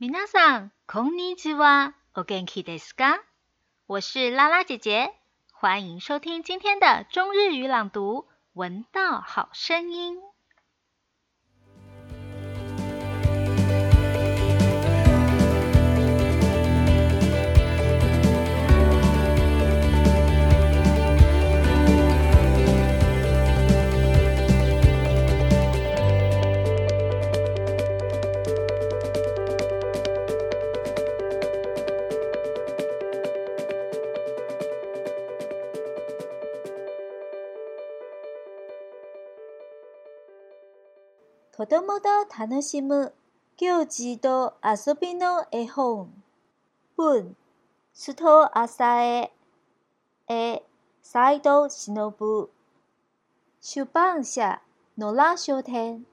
みなさんこんにちは、お元気ですか？我是拉拉姐姐，欢迎收听今天的中日语朗读《闻到好声音》。子供と楽しむ行事と遊びの絵本。文、須藤浅江。絵、斎藤忍。出版社、野良書店。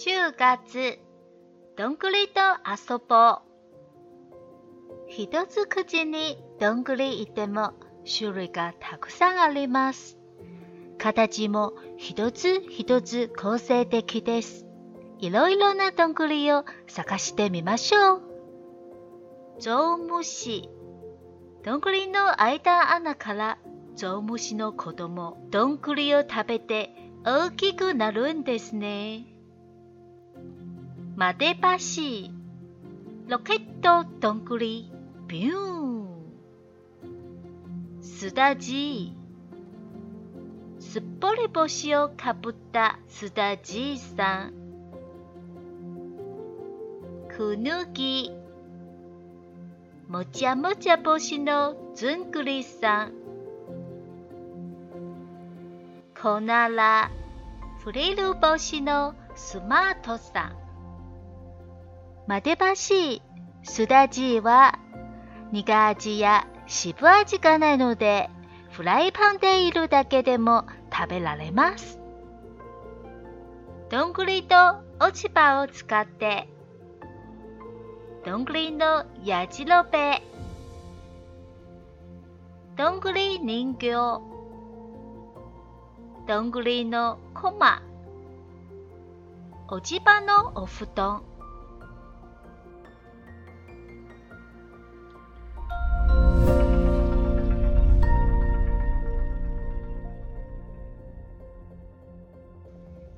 10月、どんぐりと遊ぼう。一つ口にどんぐりいても種類がたくさんあります。形も一つ一つ個性的です。いろいろなどんぐりを探してみましょう。ゾウムシ。どんぐりの間穴からゾウムシの子供、どんぐりを食べて大きくなるんですね。マデバシ。ロケットどんぐり、ビューン。すだじ。すっぽり帽子をかぶったすだじいさん。くぬぎ。もちゃもちゃ帽子のずんぐりさん。こなら。フリル帽子のスマートさん。までばしいすだじいは苦味や渋味がないのでフライパンでいるだけでも食べられます。どんぐりと落ち葉を使って、どんぐりのやじろべ、どんぐり人形、どんぐりのコマ、落ち葉のお布団。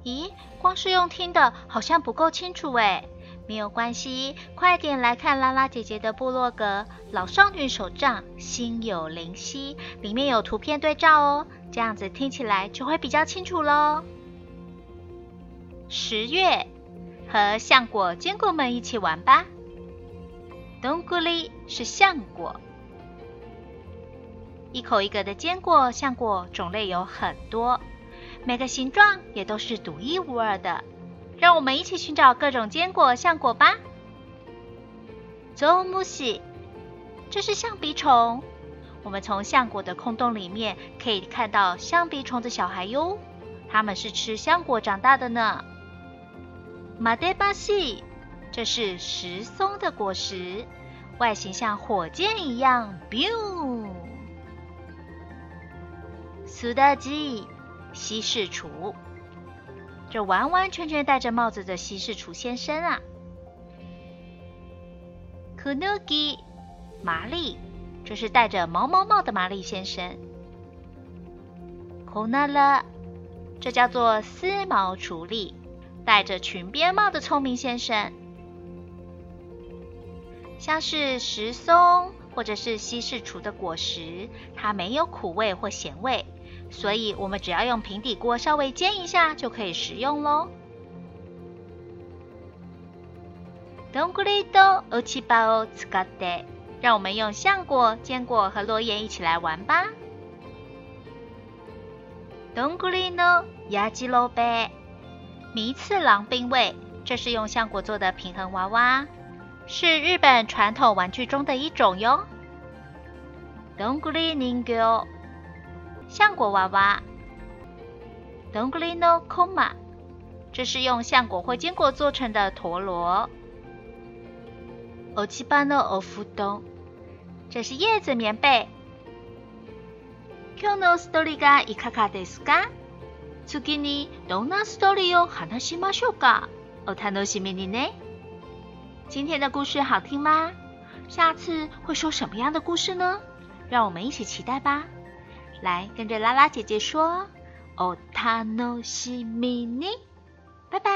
咦，光是用听的好像不够清楚诶。没有关系，快点来看拉拉姐姐的部落格《老少女手账心有灵犀》，里面有图片对照哦，这样子听起来就会比较清楚喽。十月和橡果坚果们一起玩吧，东 l 里是橡果，一口一个的坚果橡果种类有很多。每个形状也都是独一无二的，让我们一起寻找各种坚果橡果吧。z o m i e 这是橡皮虫。我们从橡果的空洞里面可以看到橡皮虫的小孩哟，他们是吃橡果长大的呢。m 德巴西，这是石松的果实，外形像火箭一样，biu。Sudaji。西式厨。这完完全全戴着帽子的西式厨先生啊。k u n g i 麻利，这是戴着毛毛帽的麻利先生。k o n a l a 这叫做丝毛厨力，戴着裙边帽的聪明先生。像是石松或者是西式厨的果实，它没有苦味或咸味。所以，我们只要用平底锅稍微煎一下就可以食用喽。咚古哩咚，欧七八欧，次个得。让我们用橡果、坚果和落叶一起来玩吧。咚古哩诺，亚吉罗贝。迷次郎兵味，这是用橡果做的平衡娃娃，是日本传统玩具中的一种哟。咚古哩宁 o 橡果娃娃，donoglio koma，这是用橡果或坚果做成的陀螺。oqba no o fudo，这是叶子棉被。kuno story ga ikkade suka，Sugini dona story o hanashi masu ga，ota no shimi ni ne，今天的故事好听吗？下次会说什么样的故事呢？让我们一起期待吧。来跟着拉拉姐姐说：“哦，他诺西米尼，拜拜。”